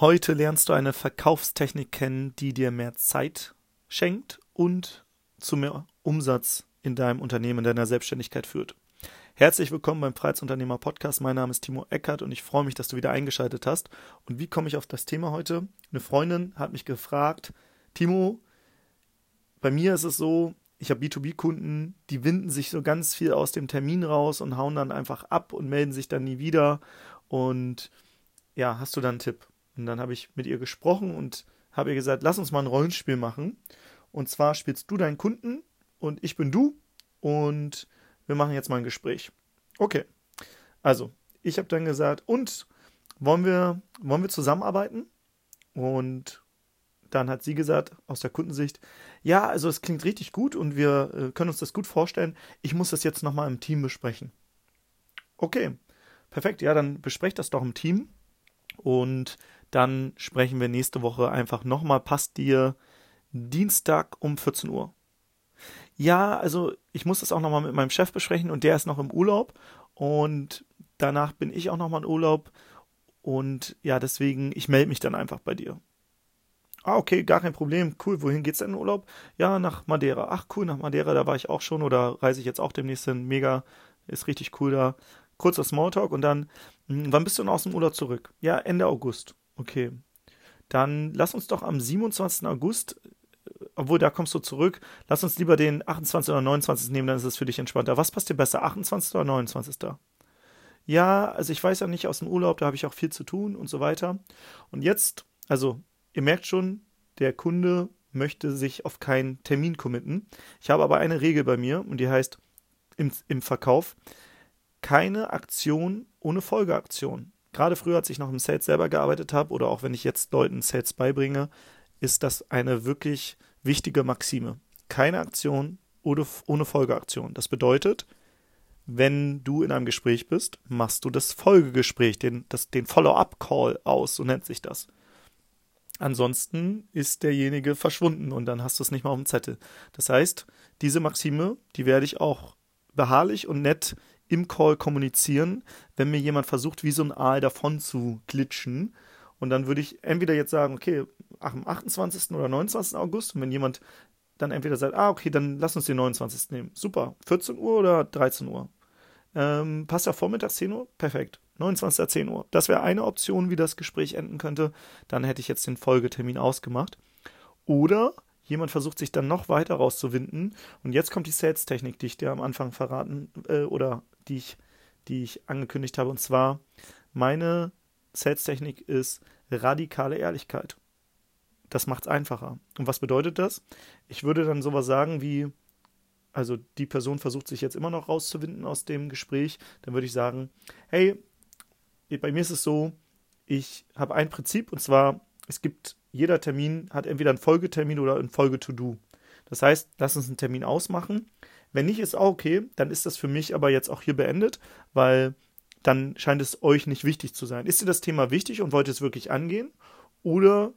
Heute lernst du eine Verkaufstechnik kennen, die dir mehr Zeit schenkt und zu mehr Umsatz in deinem Unternehmen, in deiner Selbstständigkeit führt. Herzlich willkommen beim Freiheitsunternehmer Podcast. Mein Name ist Timo Eckert und ich freue mich, dass du wieder eingeschaltet hast. Und wie komme ich auf das Thema heute? Eine Freundin hat mich gefragt, Timo, bei mir ist es so, ich habe B2B-Kunden, die winden sich so ganz viel aus dem Termin raus und hauen dann einfach ab und melden sich dann nie wieder. Und ja, hast du da einen Tipp? Und dann habe ich mit ihr gesprochen und habe ihr gesagt, lass uns mal ein Rollenspiel machen. Und zwar spielst du deinen Kunden und ich bin du und wir machen jetzt mal ein Gespräch. Okay. Also, ich habe dann gesagt, und wollen wir, wollen wir zusammenarbeiten? Und dann hat sie gesagt, aus der Kundensicht, ja, also es klingt richtig gut und wir äh, können uns das gut vorstellen. Ich muss das jetzt nochmal im Team besprechen. Okay, perfekt. Ja, dann besprecht das doch im Team. Und dann sprechen wir nächste Woche einfach nochmal. Passt dir Dienstag um 14 Uhr? Ja, also ich muss das auch nochmal mit meinem Chef besprechen und der ist noch im Urlaub und danach bin ich auch nochmal in Urlaub und ja, deswegen, ich melde mich dann einfach bei dir. Ah, okay, gar kein Problem. Cool, wohin geht's denn in Urlaub? Ja, nach Madeira. Ach, cool, nach Madeira, da war ich auch schon oder reise ich jetzt auch demnächst hin. Mega, ist richtig cool da. Kurzer Smalltalk und dann, hm, wann bist du denn aus dem Urlaub zurück? Ja, Ende August. Okay. Dann lass uns doch am 27. August, obwohl da kommst du zurück, lass uns lieber den 28. oder 29. nehmen, dann ist es für dich entspannter. Was passt dir besser, 28. oder 29.? Ja, also ich weiß ja nicht aus dem Urlaub, da habe ich auch viel zu tun und so weiter. Und jetzt, also ihr merkt schon, der Kunde möchte sich auf keinen Termin committen. Ich habe aber eine Regel bei mir und die heißt im, im Verkauf, keine Aktion ohne Folgeaktion gerade früher, als ich noch im Sales selber gearbeitet habe oder auch wenn ich jetzt Leuten Sales beibringe, ist das eine wirklich wichtige Maxime. Keine Aktion ohne, ohne Folgeaktion. Das bedeutet, wenn du in einem Gespräch bist, machst du das Folgegespräch, den, den Follow-up-Call aus, so nennt sich das. Ansonsten ist derjenige verschwunden und dann hast du es nicht mehr auf dem Zettel. Das heißt, diese Maxime, die werde ich auch beharrlich und nett im Call kommunizieren, wenn mir jemand versucht, wie so ein Aal davon zu glitschen. Und dann würde ich entweder jetzt sagen, okay, am 28. oder 29. August. Und wenn jemand dann entweder sagt, ah, okay, dann lass uns den 29. nehmen. Super. 14 Uhr oder 13 Uhr? Ähm, passt ja vormittags 10 Uhr? Perfekt. 29. 10 Uhr. Das wäre eine Option, wie das Gespräch enden könnte. Dann hätte ich jetzt den Folgetermin ausgemacht. Oder Jemand versucht sich dann noch weiter rauszuwinden. Und jetzt kommt die Sales-Technik, die ich dir am Anfang verraten äh, oder die ich, die ich angekündigt habe. Und zwar, meine Sales-Technik ist radikale Ehrlichkeit. Das macht es einfacher. Und was bedeutet das? Ich würde dann sowas sagen wie, also die Person versucht sich jetzt immer noch rauszuwinden aus dem Gespräch, dann würde ich sagen, hey, bei mir ist es so, ich habe ein Prinzip und zwar, es gibt jeder Termin hat entweder einen Folgetermin oder ein Folge-To-Do. Das heißt, lass uns einen Termin ausmachen. Wenn nicht, ist auch okay, dann ist das für mich aber jetzt auch hier beendet, weil dann scheint es euch nicht wichtig zu sein. Ist dir das Thema wichtig und wollt ihr es wirklich angehen? Oder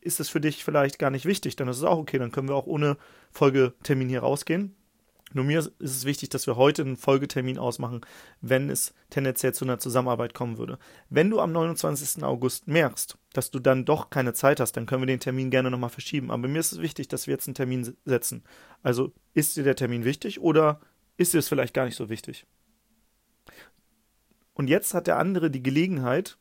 ist es für dich vielleicht gar nicht wichtig? Dann ist es auch okay, dann können wir auch ohne Folgetermin hier rausgehen. Nur mir ist es wichtig, dass wir heute einen Folgetermin ausmachen, wenn es tendenziell zu einer Zusammenarbeit kommen würde. Wenn du am 29. August merkst, dass du dann doch keine Zeit hast, dann können wir den Termin gerne nochmal verschieben. Aber mir ist es wichtig, dass wir jetzt einen Termin setzen. Also ist dir der Termin wichtig oder ist dir es vielleicht gar nicht so wichtig? Und jetzt hat der andere die Gelegenheit,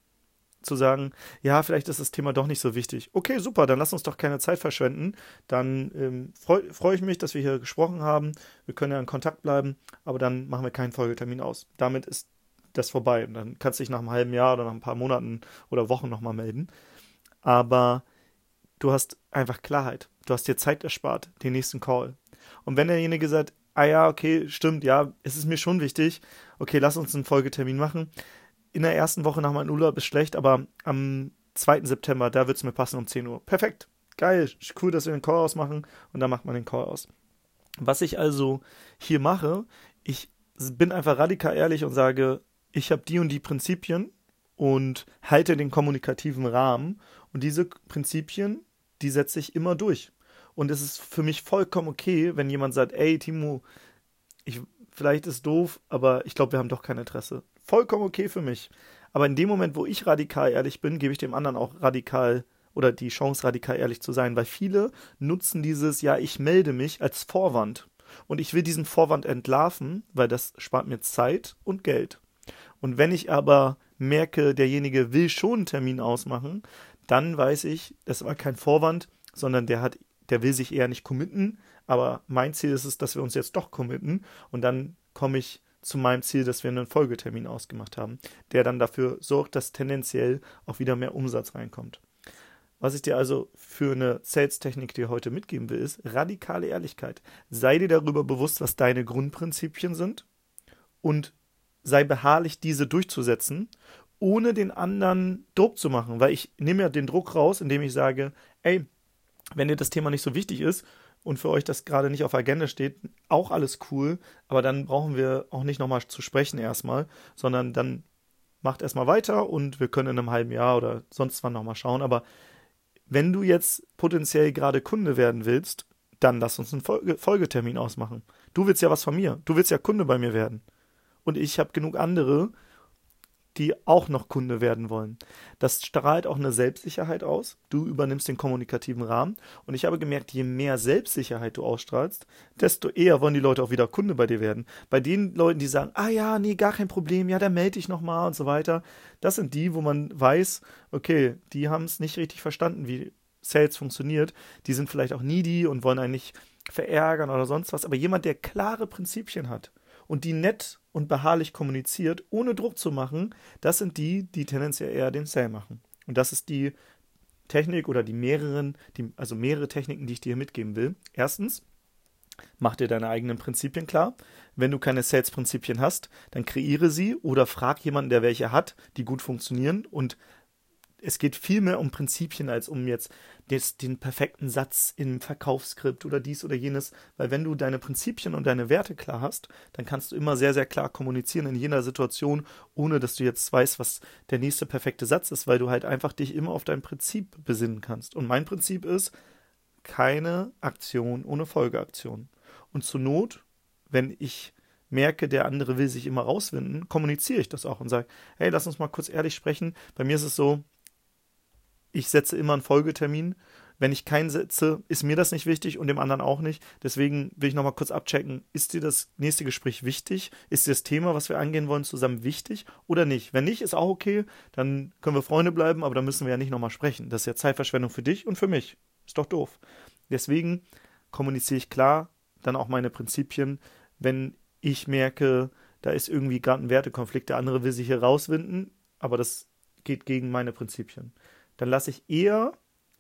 zu sagen, ja, vielleicht ist das Thema doch nicht so wichtig. Okay, super, dann lass uns doch keine Zeit verschwenden. Dann ähm, freue freu ich mich, dass wir hier gesprochen haben. Wir können ja in Kontakt bleiben, aber dann machen wir keinen Folgetermin aus. Damit ist das vorbei. Und dann kannst du dich nach einem halben Jahr oder nach ein paar Monaten oder Wochen nochmal melden. Aber du hast einfach Klarheit. Du hast dir Zeit erspart, den nächsten Call. Und wenn derjenige sagt, ah ja, okay, stimmt, ja, es ist mir schon wichtig, okay, lass uns einen Folgetermin machen, in der ersten Woche nach meinem Urlaub ist schlecht, aber am 2. September, da wird es mir passen um 10 Uhr. Perfekt. Geil. Cool, dass wir den Call ausmachen. Und dann macht man den Call aus. Was ich also hier mache, ich bin einfach radikal ehrlich und sage, ich habe die und die Prinzipien und halte den kommunikativen Rahmen. Und diese Prinzipien, die setze ich immer durch. Und es ist für mich vollkommen okay, wenn jemand sagt, ey, Timo, ich, vielleicht ist doof, aber ich glaube, wir haben doch kein Interesse vollkommen okay für mich. Aber in dem Moment, wo ich radikal ehrlich bin, gebe ich dem anderen auch radikal oder die Chance, radikal ehrlich zu sein, weil viele nutzen dieses, ja, ich melde mich als Vorwand. Und ich will diesen Vorwand entlarven, weil das spart mir Zeit und Geld. Und wenn ich aber merke, derjenige will schon einen Termin ausmachen, dann weiß ich, das war kein Vorwand, sondern der hat, der will sich eher nicht committen, aber mein Ziel ist es, dass wir uns jetzt doch committen und dann komme ich zu meinem Ziel, dass wir einen Folgetermin ausgemacht haben, der dann dafür sorgt, dass tendenziell auch wieder mehr Umsatz reinkommt. Was ich dir also für eine Sales-Technik dir heute mitgeben will, ist radikale Ehrlichkeit. Sei dir darüber bewusst, was deine Grundprinzipien sind und sei beharrlich, diese durchzusetzen, ohne den anderen Druck zu machen. Weil ich nehme ja den Druck raus, indem ich sage, ey, wenn dir das Thema nicht so wichtig ist und für euch das gerade nicht auf Agenda steht, auch alles cool, aber dann brauchen wir auch nicht nochmal zu sprechen erstmal, sondern dann macht erstmal weiter und wir können in einem halben Jahr oder sonst wann nochmal schauen. Aber wenn du jetzt potenziell gerade Kunde werden willst, dann lass uns einen Folge Folgetermin ausmachen. Du willst ja was von mir. Du willst ja Kunde bei mir werden. Und ich habe genug andere, die auch noch Kunde werden wollen. Das strahlt auch eine Selbstsicherheit aus. Du übernimmst den kommunikativen Rahmen. Und ich habe gemerkt, je mehr Selbstsicherheit du ausstrahlst, desto eher wollen die Leute auch wieder Kunde bei dir werden. Bei den Leuten, die sagen, ah ja, nee, gar kein Problem, ja, dann melde ich nochmal und so weiter. Das sind die, wo man weiß, okay, die haben es nicht richtig verstanden, wie Sales funktioniert. Die sind vielleicht auch needy und wollen eigentlich verärgern oder sonst was. Aber jemand, der klare Prinzipien hat und die nett und beharrlich kommuniziert, ohne Druck zu machen, das sind die, die tendenziell eher den Sale machen. Und das ist die Technik oder die mehreren, die, also mehrere Techniken, die ich dir mitgeben will. Erstens, mach dir deine eigenen Prinzipien klar. Wenn du keine Sales-Prinzipien hast, dann kreiere sie oder frag jemanden, der welche hat, die gut funktionieren und es geht viel mehr um Prinzipien als um jetzt des, den perfekten Satz im Verkaufsskript oder dies oder jenes, weil wenn du deine Prinzipien und deine Werte klar hast, dann kannst du immer sehr, sehr klar kommunizieren in jener Situation, ohne dass du jetzt weißt, was der nächste perfekte Satz ist, weil du halt einfach dich immer auf dein Prinzip besinnen kannst. Und mein Prinzip ist, keine Aktion ohne Folgeaktion. Und zur Not, wenn ich merke, der andere will sich immer rauswinden, kommuniziere ich das auch und sage, hey, lass uns mal kurz ehrlich sprechen. Bei mir ist es so, ich setze immer einen Folgetermin. Wenn ich keinen setze, ist mir das nicht wichtig und dem anderen auch nicht. Deswegen will ich nochmal kurz abchecken, ist dir das nächste Gespräch wichtig? Ist dir das Thema, was wir angehen wollen, zusammen wichtig oder nicht? Wenn nicht, ist auch okay, dann können wir Freunde bleiben, aber dann müssen wir ja nicht nochmal sprechen. Das ist ja Zeitverschwendung für dich und für mich. Ist doch doof. Deswegen kommuniziere ich klar dann auch meine Prinzipien, wenn ich merke, da ist irgendwie gerade ein Wertekonflikt, der andere will sich hier rauswinden, aber das geht gegen meine Prinzipien dann lasse ich eher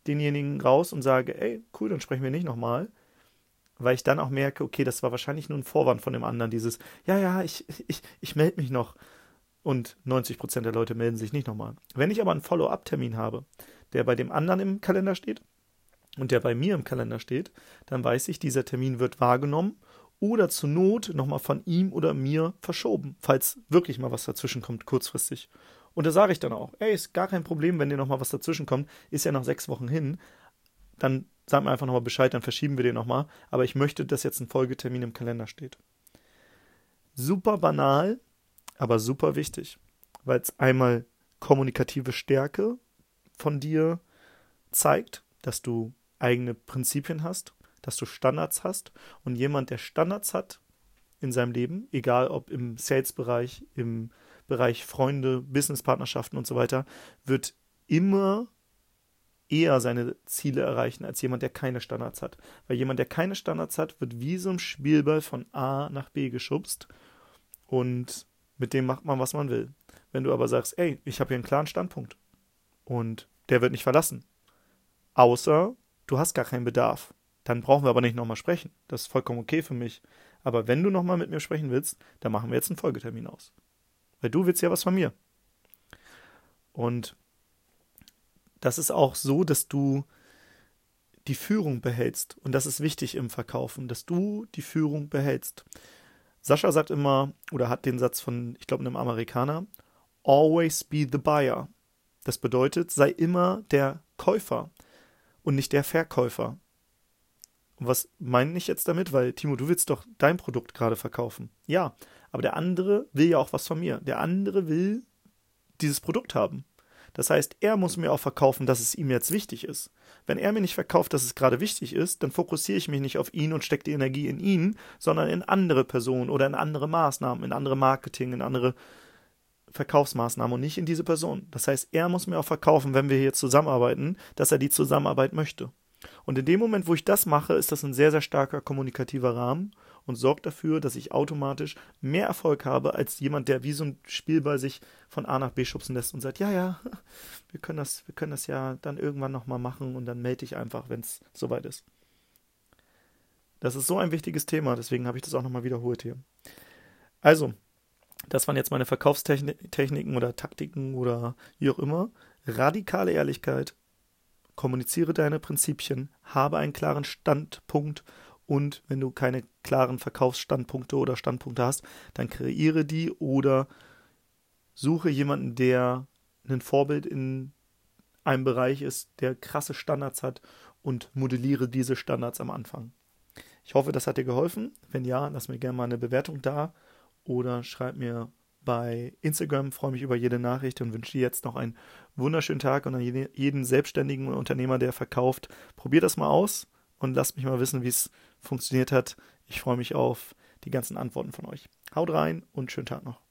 denjenigen raus und sage, ey, cool, dann sprechen wir nicht nochmal. Weil ich dann auch merke, okay, das war wahrscheinlich nur ein Vorwand von dem anderen, dieses, ja, ja, ich, ich, ich melde mich noch. Und 90% der Leute melden sich nicht nochmal. Wenn ich aber einen Follow-up-Termin habe, der bei dem anderen im Kalender steht und der bei mir im Kalender steht, dann weiß ich, dieser Termin wird wahrgenommen oder zur Not nochmal von ihm oder mir verschoben, falls wirklich mal was dazwischen kommt, kurzfristig. Und da sage ich dann auch, ey, ist gar kein Problem, wenn dir nochmal was dazwischen kommt, ist ja noch sechs Wochen hin, dann sag mir einfach nochmal Bescheid, dann verschieben wir den nochmal. Aber ich möchte, dass jetzt ein Folgetermin im Kalender steht. Super banal, aber super wichtig, weil es einmal kommunikative Stärke von dir zeigt, dass du eigene Prinzipien hast, dass du Standards hast und jemand, der Standards hat in seinem Leben, egal ob im Sales-Bereich, im Bereich Freunde, Businesspartnerschaften und so weiter, wird immer eher seine Ziele erreichen als jemand, der keine Standards hat. Weil jemand, der keine Standards hat, wird wie so ein Spielball von A nach B geschubst und mit dem macht man, was man will. Wenn du aber sagst, ey, ich habe hier einen klaren Standpunkt und der wird nicht verlassen, außer du hast gar keinen Bedarf, dann brauchen wir aber nicht nochmal sprechen. Das ist vollkommen okay für mich. Aber wenn du nochmal mit mir sprechen willst, dann machen wir jetzt einen Folgetermin aus. Weil du willst ja was von mir. Und das ist auch so, dass du die Führung behältst. Und das ist wichtig im Verkaufen, dass du die Führung behältst. Sascha sagt immer, oder hat den Satz von, ich glaube, einem Amerikaner, always be the buyer. Das bedeutet, sei immer der Käufer und nicht der Verkäufer. Und was meine ich jetzt damit? Weil, Timo, du willst doch dein Produkt gerade verkaufen. Ja, aber der andere will ja auch was von mir. Der andere will dieses Produkt haben. Das heißt, er muss mir auch verkaufen, dass es ihm jetzt wichtig ist. Wenn er mir nicht verkauft, dass es gerade wichtig ist, dann fokussiere ich mich nicht auf ihn und stecke die Energie in ihn, sondern in andere Personen oder in andere Maßnahmen, in andere Marketing, in andere Verkaufsmaßnahmen und nicht in diese Person. Das heißt, er muss mir auch verkaufen, wenn wir hier zusammenarbeiten, dass er die Zusammenarbeit möchte. Und in dem Moment, wo ich das mache, ist das ein sehr, sehr starker kommunikativer Rahmen und sorgt dafür, dass ich automatisch mehr Erfolg habe als jemand, der wie so ein Spielball sich von A nach B schubsen lässt und sagt, ja, ja, wir können das, wir können das ja dann irgendwann nochmal machen und dann melde ich einfach, wenn es soweit ist. Das ist so ein wichtiges Thema, deswegen habe ich das auch nochmal wiederholt hier. Also, das waren jetzt meine Verkaufstechniken oder Taktiken oder wie auch immer. Radikale Ehrlichkeit, kommuniziere deine Prinzipien, habe einen klaren Standpunkt und wenn du keine klaren Verkaufsstandpunkte oder Standpunkte hast, dann kreiere die oder suche jemanden, der ein Vorbild in einem Bereich ist, der krasse Standards hat und modelliere diese Standards am Anfang. Ich hoffe, das hat dir geholfen. Wenn ja, lass mir gerne mal eine Bewertung da oder schreib mir bei Instagram. Freue mich über jede Nachricht und wünsche dir jetzt noch einen wunderschönen Tag und an jeden selbstständigen Unternehmer, der verkauft. Probier das mal aus und lasst mich mal wissen, wie es funktioniert hat. Ich freue mich auf die ganzen Antworten von euch. Haut rein und schönen Tag noch.